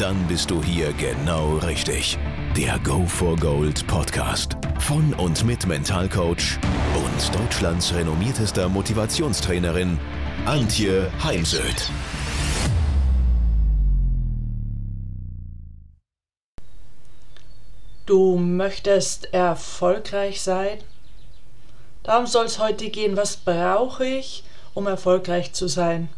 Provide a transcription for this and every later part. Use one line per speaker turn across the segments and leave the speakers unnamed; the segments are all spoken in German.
Dann bist du hier genau richtig. Der Go for Gold Podcast von und mit Mentalcoach und Deutschlands renommiertester Motivationstrainerin Antje Heimsöth.
Du möchtest erfolgreich sein? Darum soll es heute gehen, was brauche ich, um erfolgreich zu sein?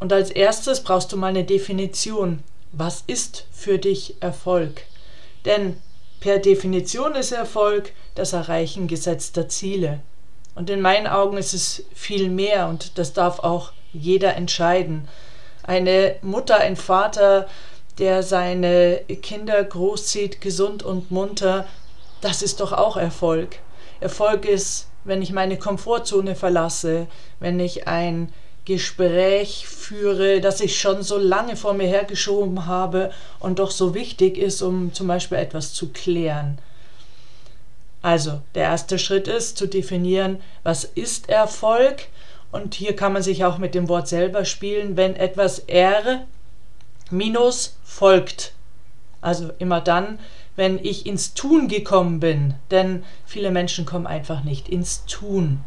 Und als erstes brauchst du mal eine Definition. Was ist für dich Erfolg? Denn per Definition ist Erfolg das Erreichen gesetzter Ziele. Und in meinen Augen ist es viel mehr und das darf auch jeder entscheiden. Eine Mutter, ein Vater, der seine Kinder großzieht, gesund und munter, das ist doch auch Erfolg. Erfolg ist, wenn ich meine Komfortzone verlasse, wenn ich ein Gespräch führe, das ich schon so lange vor mir hergeschoben habe und doch so wichtig ist, um zum Beispiel etwas zu klären. Also, der erste Schritt ist zu definieren, was ist Erfolg? Und hier kann man sich auch mit dem Wort selber spielen, wenn etwas R minus folgt. Also immer dann, wenn ich ins Tun gekommen bin, denn viele Menschen kommen einfach nicht ins Tun.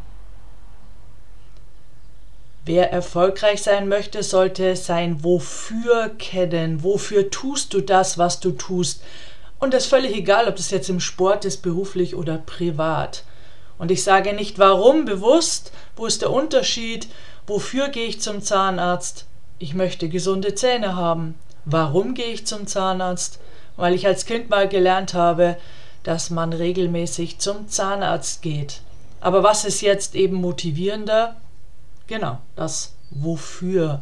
Wer erfolgreich sein möchte, sollte sein Wofür kennen. Wofür tust du das, was du tust? Und das ist völlig egal, ob das jetzt im Sport ist, beruflich oder privat. Und ich sage nicht warum bewusst, wo ist der Unterschied, wofür gehe ich zum Zahnarzt? Ich möchte gesunde Zähne haben. Warum gehe ich zum Zahnarzt? Weil ich als Kind mal gelernt habe, dass man regelmäßig zum Zahnarzt geht. Aber was ist jetzt eben motivierender? Genau, das Wofür.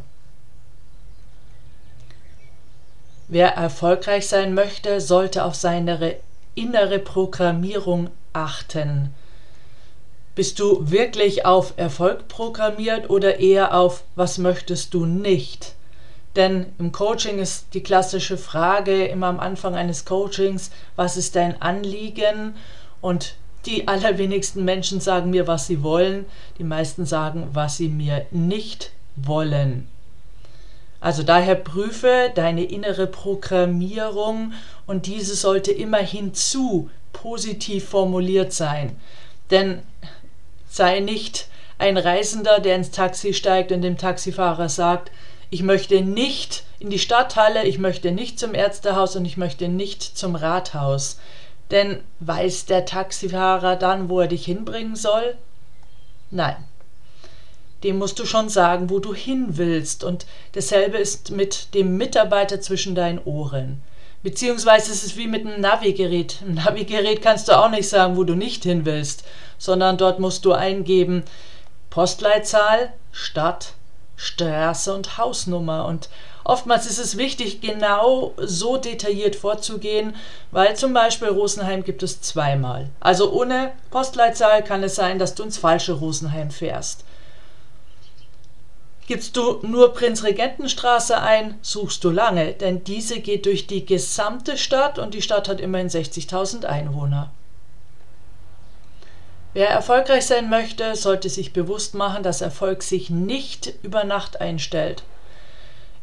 Wer erfolgreich sein möchte, sollte auf seine innere Programmierung achten. Bist du wirklich auf Erfolg programmiert oder eher auf was möchtest du nicht? Denn im Coaching ist die klassische Frage immer am Anfang eines Coachings, was ist dein Anliegen? Und die allerwenigsten Menschen sagen mir, was sie wollen. Die meisten sagen, was sie mir nicht wollen. Also daher prüfe deine innere Programmierung und diese sollte immer hinzu positiv formuliert sein. Denn sei nicht ein Reisender, der ins Taxi steigt und dem Taxifahrer sagt, ich möchte nicht in die Stadthalle, ich möchte nicht zum Ärztehaus und ich möchte nicht zum Rathaus. Denn weiß der Taxifahrer dann, wo er dich hinbringen soll? Nein, dem musst du schon sagen, wo du hin willst. Und dasselbe ist mit dem Mitarbeiter zwischen deinen Ohren. Beziehungsweise ist es wie mit einem Navigerät. Im Navigerät kannst du auch nicht sagen, wo du nicht hin willst, sondern dort musst du eingeben Postleitzahl, Stadt, Straße und Hausnummer. Und oftmals ist es wichtig, genau so detailliert vorzugehen, weil zum Beispiel Rosenheim gibt es zweimal. Also ohne Postleitzahl kann es sein, dass du ins falsche Rosenheim fährst. Gibst du nur Prinzregentenstraße ein, suchst du lange, denn diese geht durch die gesamte Stadt und die Stadt hat immerhin 60.000 Einwohner. Wer erfolgreich sein möchte, sollte sich bewusst machen, dass Erfolg sich nicht über Nacht einstellt.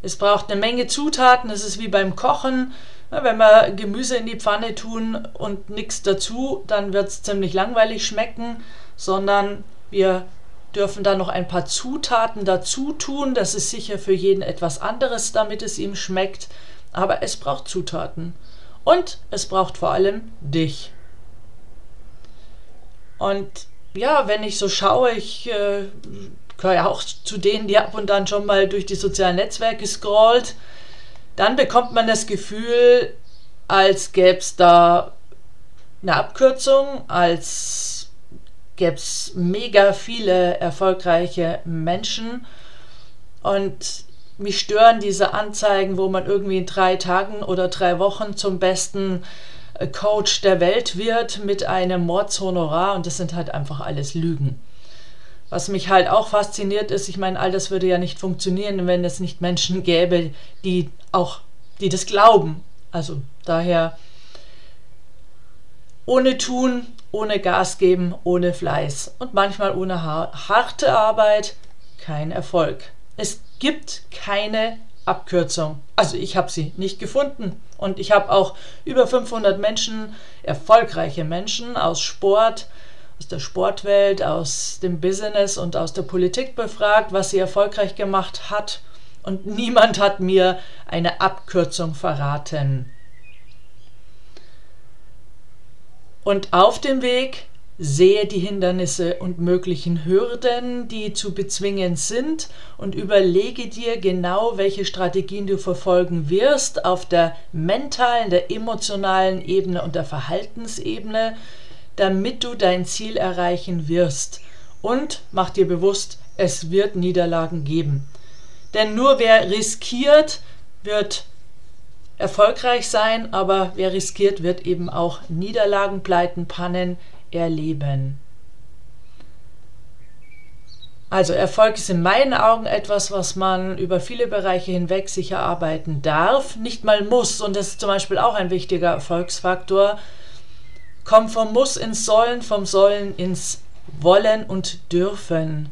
Es braucht eine Menge Zutaten, es ist wie beim Kochen. Wenn wir Gemüse in die Pfanne tun und nichts dazu, dann wird es ziemlich langweilig schmecken, sondern wir dürfen da noch ein paar Zutaten dazu tun. Das ist sicher für jeden etwas anderes, damit es ihm schmeckt. Aber es braucht Zutaten. Und es braucht vor allem dich. Und ja, wenn ich so schaue, ich äh, gehöre ja auch zu denen, die ab und an schon mal durch die sozialen Netzwerke scrollt, dann bekommt man das Gefühl, als gäbe es da eine Abkürzung, als gäbe es mega viele erfolgreiche Menschen. Und mich stören diese Anzeigen, wo man irgendwie in drei Tagen oder drei Wochen zum besten äh, Coach der Welt wird mit einem Mordshonorar. Und das sind halt einfach alles Lügen. Was mich halt auch fasziniert ist, ich meine, all das würde ja nicht funktionieren, wenn es nicht Menschen gäbe, die auch, die das glauben. Also daher ohne Tun, ohne Gas geben, ohne Fleiß und manchmal ohne harte Arbeit kein Erfolg. Es gibt keine Abkürzung. Also ich habe sie nicht gefunden. Und ich habe auch über 500 Menschen, erfolgreiche Menschen aus Sport, aus der Sportwelt, aus dem Business und aus der Politik befragt, was sie erfolgreich gemacht hat. Und niemand hat mir eine Abkürzung verraten. Und auf dem Weg sehe die Hindernisse und möglichen Hürden, die zu bezwingen sind und überlege dir genau, welche Strategien du verfolgen wirst auf der mentalen, der emotionalen Ebene und der Verhaltensebene, damit du dein Ziel erreichen wirst. Und mach dir bewusst, es wird Niederlagen geben. Denn nur wer riskiert, wird erfolgreich sein, aber wer riskiert, wird eben auch Niederlagen, Pleiten, Pannen erleben. Also Erfolg ist in meinen Augen etwas, was man über viele Bereiche hinweg sich erarbeiten darf, nicht mal muss. Und das ist zum Beispiel auch ein wichtiger Erfolgsfaktor. Komm vom Muss ins Sollen, vom Sollen ins Wollen und Dürfen.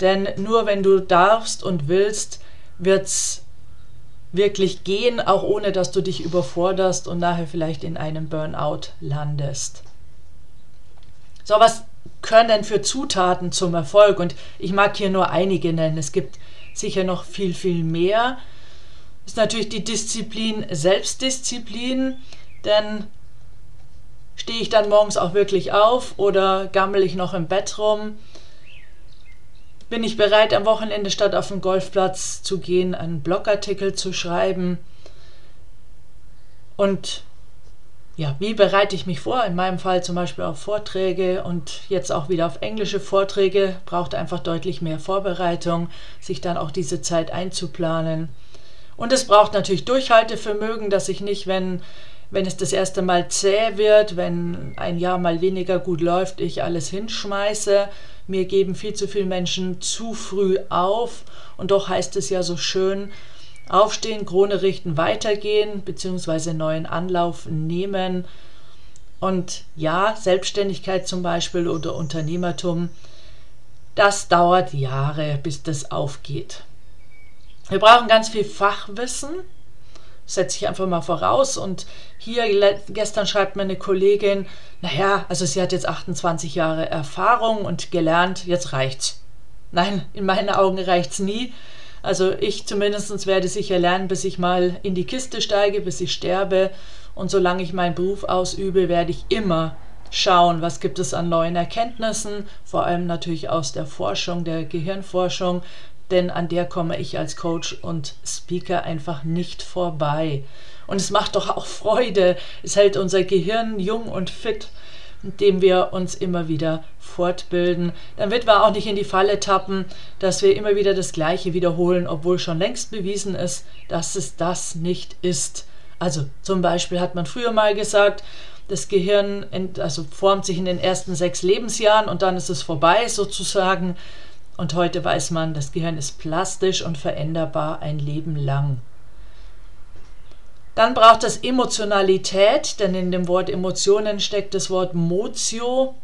Denn nur wenn du darfst und willst, wird es wirklich gehen, auch ohne dass du dich überforderst und nachher vielleicht in einem Burnout landest. So, was können denn für Zutaten zum Erfolg? Und ich mag hier nur einige nennen. Es gibt sicher noch viel, viel mehr. Ist natürlich die Disziplin Selbstdisziplin, denn Stehe ich dann morgens auch wirklich auf oder gammel ich noch im Bett rum? Bin ich bereit, am Wochenende statt auf den Golfplatz zu gehen, einen Blogartikel zu schreiben? Und ja, wie bereite ich mich vor? In meinem Fall zum Beispiel auf Vorträge und jetzt auch wieder auf englische Vorträge. Braucht einfach deutlich mehr Vorbereitung, sich dann auch diese Zeit einzuplanen. Und es braucht natürlich Durchhaltevermögen, dass ich nicht, wenn wenn es das erste Mal zäh wird, wenn ein Jahr mal weniger gut läuft, ich alles hinschmeiße. Mir geben viel zu viele Menschen zu früh auf und doch heißt es ja so schön, aufstehen, Krone richten, weitergehen, beziehungsweise neuen Anlauf nehmen. Und ja, Selbstständigkeit zum Beispiel oder Unternehmertum, das dauert Jahre, bis das aufgeht. Wir brauchen ganz viel Fachwissen, setze ich einfach mal voraus. Und hier gestern schreibt meine Kollegin, naja, also sie hat jetzt 28 Jahre Erfahrung und gelernt, jetzt reicht's. Nein, in meinen Augen reicht's nie. Also ich zumindest werde sicher lernen, bis ich mal in die Kiste steige, bis ich sterbe. Und solange ich meinen Beruf ausübe, werde ich immer schauen, was gibt es an neuen Erkenntnissen, vor allem natürlich aus der Forschung, der Gehirnforschung, denn an der komme ich als Coach und Speaker einfach nicht vorbei. Und es macht doch auch Freude. Es hält unser Gehirn jung und fit, indem wir uns immer wieder fortbilden. Dann wird wir auch nicht in die Falle tappen, dass wir immer wieder das Gleiche wiederholen, obwohl schon längst bewiesen ist, dass es das nicht ist. Also zum Beispiel hat man früher mal gesagt, das Gehirn also formt sich in den ersten sechs Lebensjahren und dann ist es vorbei sozusagen. Und heute weiß man, das Gehirn ist plastisch und veränderbar ein Leben lang. Dann braucht es Emotionalität, denn in dem Wort Emotionen steckt das Wort Motio,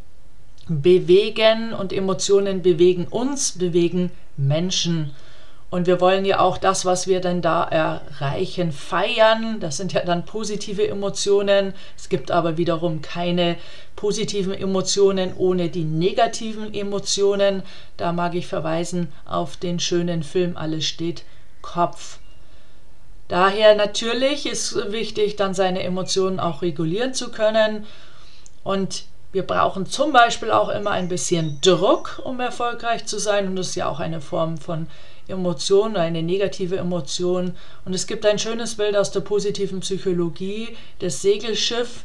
bewegen und Emotionen bewegen uns, bewegen Menschen. Und wir wollen ja auch das, was wir denn da erreichen, feiern. Das sind ja dann positive Emotionen. Es gibt aber wiederum keine positiven Emotionen ohne die negativen Emotionen. Da mag ich verweisen auf den schönen Film Alles steht Kopf. Daher natürlich ist wichtig, dann seine Emotionen auch regulieren zu können. Und wir brauchen zum Beispiel auch immer ein bisschen Druck, um erfolgreich zu sein. Und das ist ja auch eine Form von Emotion, eine negative Emotion. Und es gibt ein schönes Bild aus der positiven Psychologie, das Segelschiff.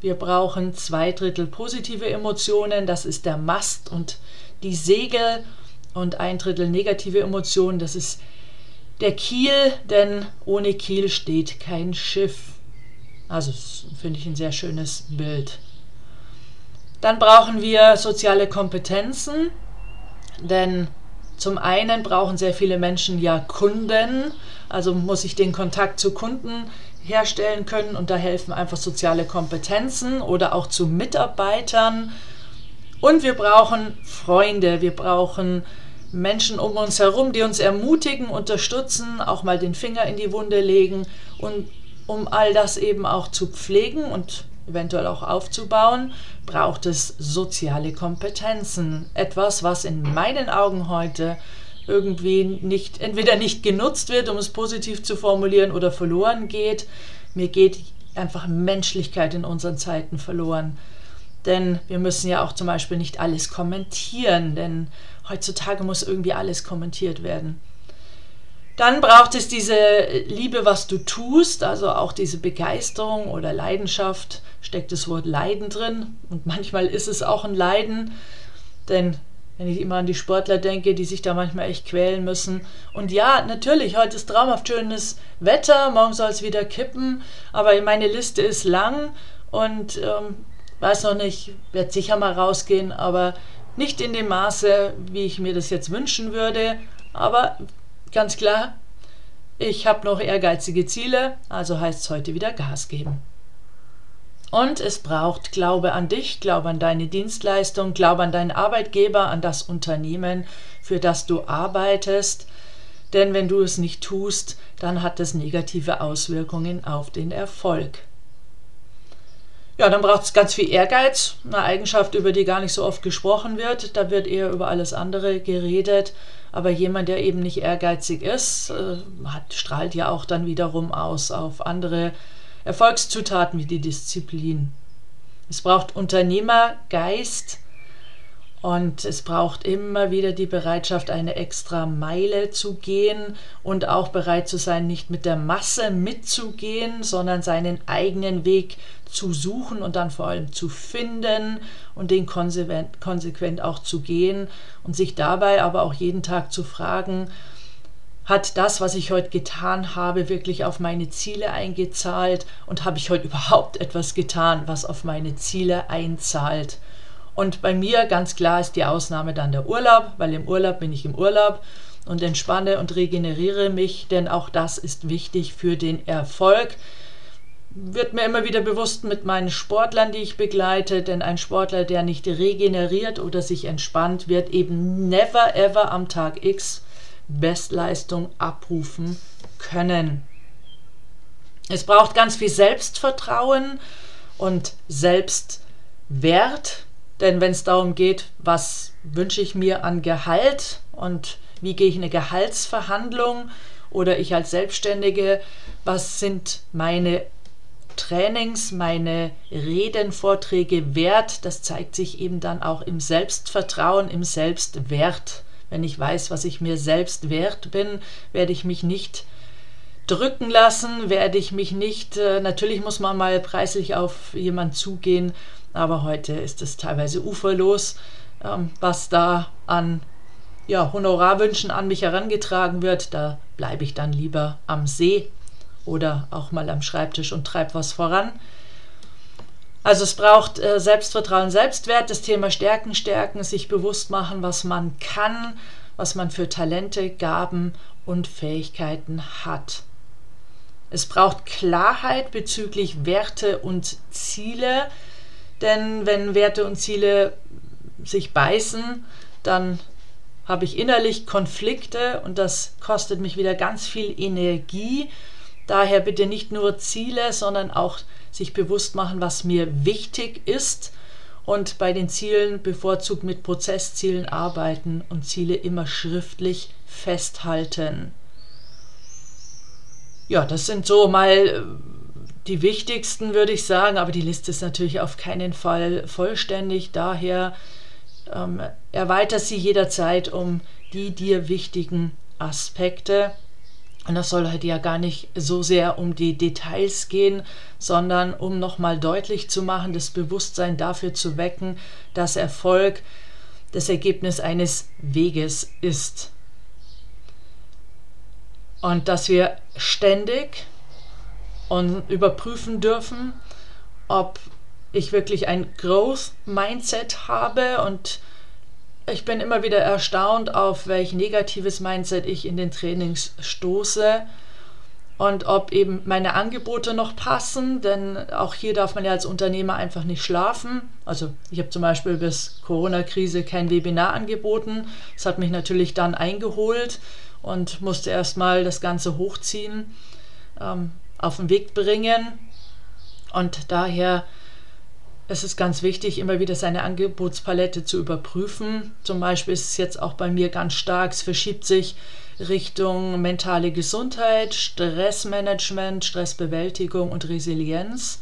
Wir brauchen zwei Drittel positive Emotionen, das ist der Mast und die Segel und ein Drittel negative Emotionen, das ist der Kiel, denn ohne Kiel steht kein Schiff. Also finde ich ein sehr schönes Bild. Dann brauchen wir soziale Kompetenzen. Denn zum einen brauchen sehr viele Menschen ja Kunden, also muss ich den Kontakt zu Kunden herstellen können und da helfen einfach soziale Kompetenzen oder auch zu Mitarbeitern. Und wir brauchen Freunde, wir brauchen Menschen um uns herum, die uns ermutigen, unterstützen, auch mal den Finger in die Wunde legen und um all das eben auch zu pflegen und eventuell auch aufzubauen, braucht es soziale Kompetenzen. Etwas, was in meinen Augen heute irgendwie nicht, entweder nicht genutzt wird, um es positiv zu formulieren, oder verloren geht. Mir geht einfach Menschlichkeit in unseren Zeiten verloren. Denn wir müssen ja auch zum Beispiel nicht alles kommentieren, denn heutzutage muss irgendwie alles kommentiert werden. Dann braucht es diese Liebe, was du tust, also auch diese Begeisterung oder Leidenschaft, steckt das Wort Leiden drin. Und manchmal ist es auch ein Leiden, denn wenn ich immer an die Sportler denke, die sich da manchmal echt quälen müssen. Und ja, natürlich, heute ist traumhaft schönes Wetter, morgen soll es wieder kippen, aber meine Liste ist lang und ähm, weiß noch nicht, werde sicher mal rausgehen, aber nicht in dem Maße, wie ich mir das jetzt wünschen würde. Aber Ganz klar, ich habe noch ehrgeizige Ziele, also heißt es heute wieder Gas geben. Und es braucht Glaube an dich, Glaube an deine Dienstleistung, Glaube an deinen Arbeitgeber, an das Unternehmen, für das du arbeitest. Denn wenn du es nicht tust, dann hat es negative Auswirkungen auf den Erfolg. Ja, dann braucht es ganz viel Ehrgeiz, eine Eigenschaft, über die gar nicht so oft gesprochen wird. Da wird eher über alles andere geredet. Aber jemand, der eben nicht ehrgeizig ist, äh, hat, strahlt ja auch dann wiederum aus auf andere Erfolgszutaten wie die Disziplin. Es braucht Unternehmergeist und es braucht immer wieder die Bereitschaft, eine extra Meile zu gehen und auch bereit zu sein, nicht mit der Masse mitzugehen, sondern seinen eigenen Weg zu suchen und dann vor allem zu finden und den konsequent, konsequent auch zu gehen und sich dabei aber auch jeden Tag zu fragen, hat das, was ich heute getan habe, wirklich auf meine Ziele eingezahlt und habe ich heute überhaupt etwas getan, was auf meine Ziele einzahlt. Und bei mir ganz klar ist die Ausnahme dann der Urlaub, weil im Urlaub bin ich im Urlaub und entspanne und regeneriere mich, denn auch das ist wichtig für den Erfolg wird mir immer wieder bewusst mit meinen Sportlern, die ich begleite, denn ein Sportler, der nicht regeneriert oder sich entspannt, wird eben never ever am Tag X Bestleistung abrufen können. Es braucht ganz viel Selbstvertrauen und Selbstwert, denn wenn es darum geht, was wünsche ich mir an Gehalt und wie gehe ich in eine Gehaltsverhandlung oder ich als Selbstständige, was sind meine Trainings, meine Reden, Vorträge wert. Das zeigt sich eben dann auch im Selbstvertrauen, im Selbstwert. Wenn ich weiß, was ich mir selbst wert bin, werde ich mich nicht drücken lassen, werde ich mich nicht, äh, natürlich muss man mal preislich auf jemand zugehen, aber heute ist es teilweise uferlos, ähm, was da an ja, Honorarwünschen an mich herangetragen wird. Da bleibe ich dann lieber am See oder auch mal am Schreibtisch und treibt was voran. Also es braucht äh, Selbstvertrauen, Selbstwert, das Thema Stärken, Stärken, sich bewusst machen, was man kann, was man für Talente, Gaben und Fähigkeiten hat. Es braucht Klarheit bezüglich Werte und Ziele, denn wenn Werte und Ziele sich beißen, dann habe ich innerlich Konflikte und das kostet mich wieder ganz viel Energie Daher bitte nicht nur Ziele, sondern auch sich bewusst machen, was mir wichtig ist und bei den Zielen bevorzugt mit Prozesszielen arbeiten und Ziele immer schriftlich festhalten. Ja, das sind so mal äh, die wichtigsten, würde ich sagen, aber die Liste ist natürlich auf keinen Fall vollständig. Daher ähm, erweiter sie jederzeit um die dir wichtigen Aspekte. Und das soll halt ja gar nicht so sehr um die Details gehen, sondern um nochmal deutlich zu machen, das Bewusstsein dafür zu wecken, dass Erfolg das Ergebnis eines Weges ist. Und dass wir ständig und überprüfen dürfen, ob ich wirklich ein Growth Mindset habe und ich bin immer wieder erstaunt, auf welch negatives Mindset ich in den Trainings stoße und ob eben meine Angebote noch passen, denn auch hier darf man ja als Unternehmer einfach nicht schlafen. Also ich habe zum Beispiel bis Corona-Krise kein Webinar angeboten. Das hat mich natürlich dann eingeholt und musste erstmal das Ganze hochziehen, ähm, auf den Weg bringen. Und daher ist es ganz wichtig, immer wieder seine Angebotspalette zu überprüfen. Zum Beispiel ist es jetzt auch bei mir ganz stark, es verschiebt sich Richtung mentale Gesundheit, Stressmanagement, Stressbewältigung und Resilienz.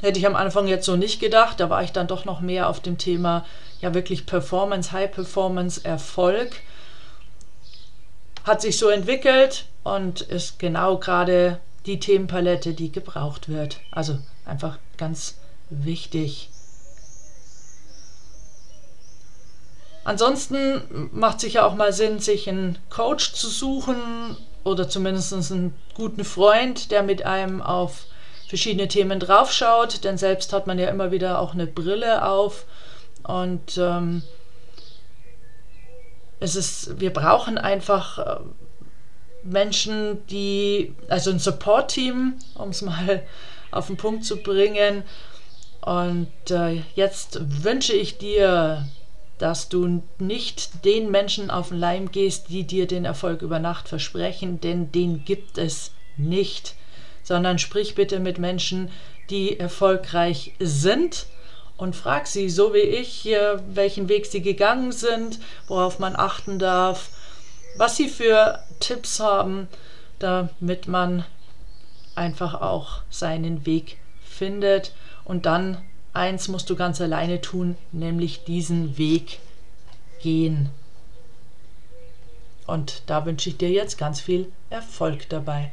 Hätte ich am Anfang jetzt so nicht gedacht, da war ich dann doch noch mehr auf dem Thema ja wirklich Performance, High Performance, Erfolg. Hat sich so entwickelt und ist genau gerade die Themenpalette, die gebraucht wird. Also einfach ganz wichtig. Ansonsten macht sich ja auch mal Sinn, sich einen Coach zu suchen oder zumindest einen guten Freund, der mit einem auf verschiedene Themen draufschaut, denn selbst hat man ja immer wieder auch eine Brille auf und ähm, es ist, wir brauchen einfach äh, Menschen, die, also ein Support-Team, um es mal auf den Punkt zu bringen. Und äh, jetzt wünsche ich dir dass du nicht den Menschen auf den Leim gehst, die dir den Erfolg über Nacht versprechen, denn den gibt es nicht, sondern sprich bitte mit Menschen, die erfolgreich sind und frag sie, so wie ich, welchen Weg sie gegangen sind, worauf man achten darf, was sie für Tipps haben, damit man einfach auch seinen Weg findet und dann Eins musst du ganz alleine tun, nämlich diesen Weg gehen. Und da wünsche ich dir jetzt ganz viel Erfolg dabei.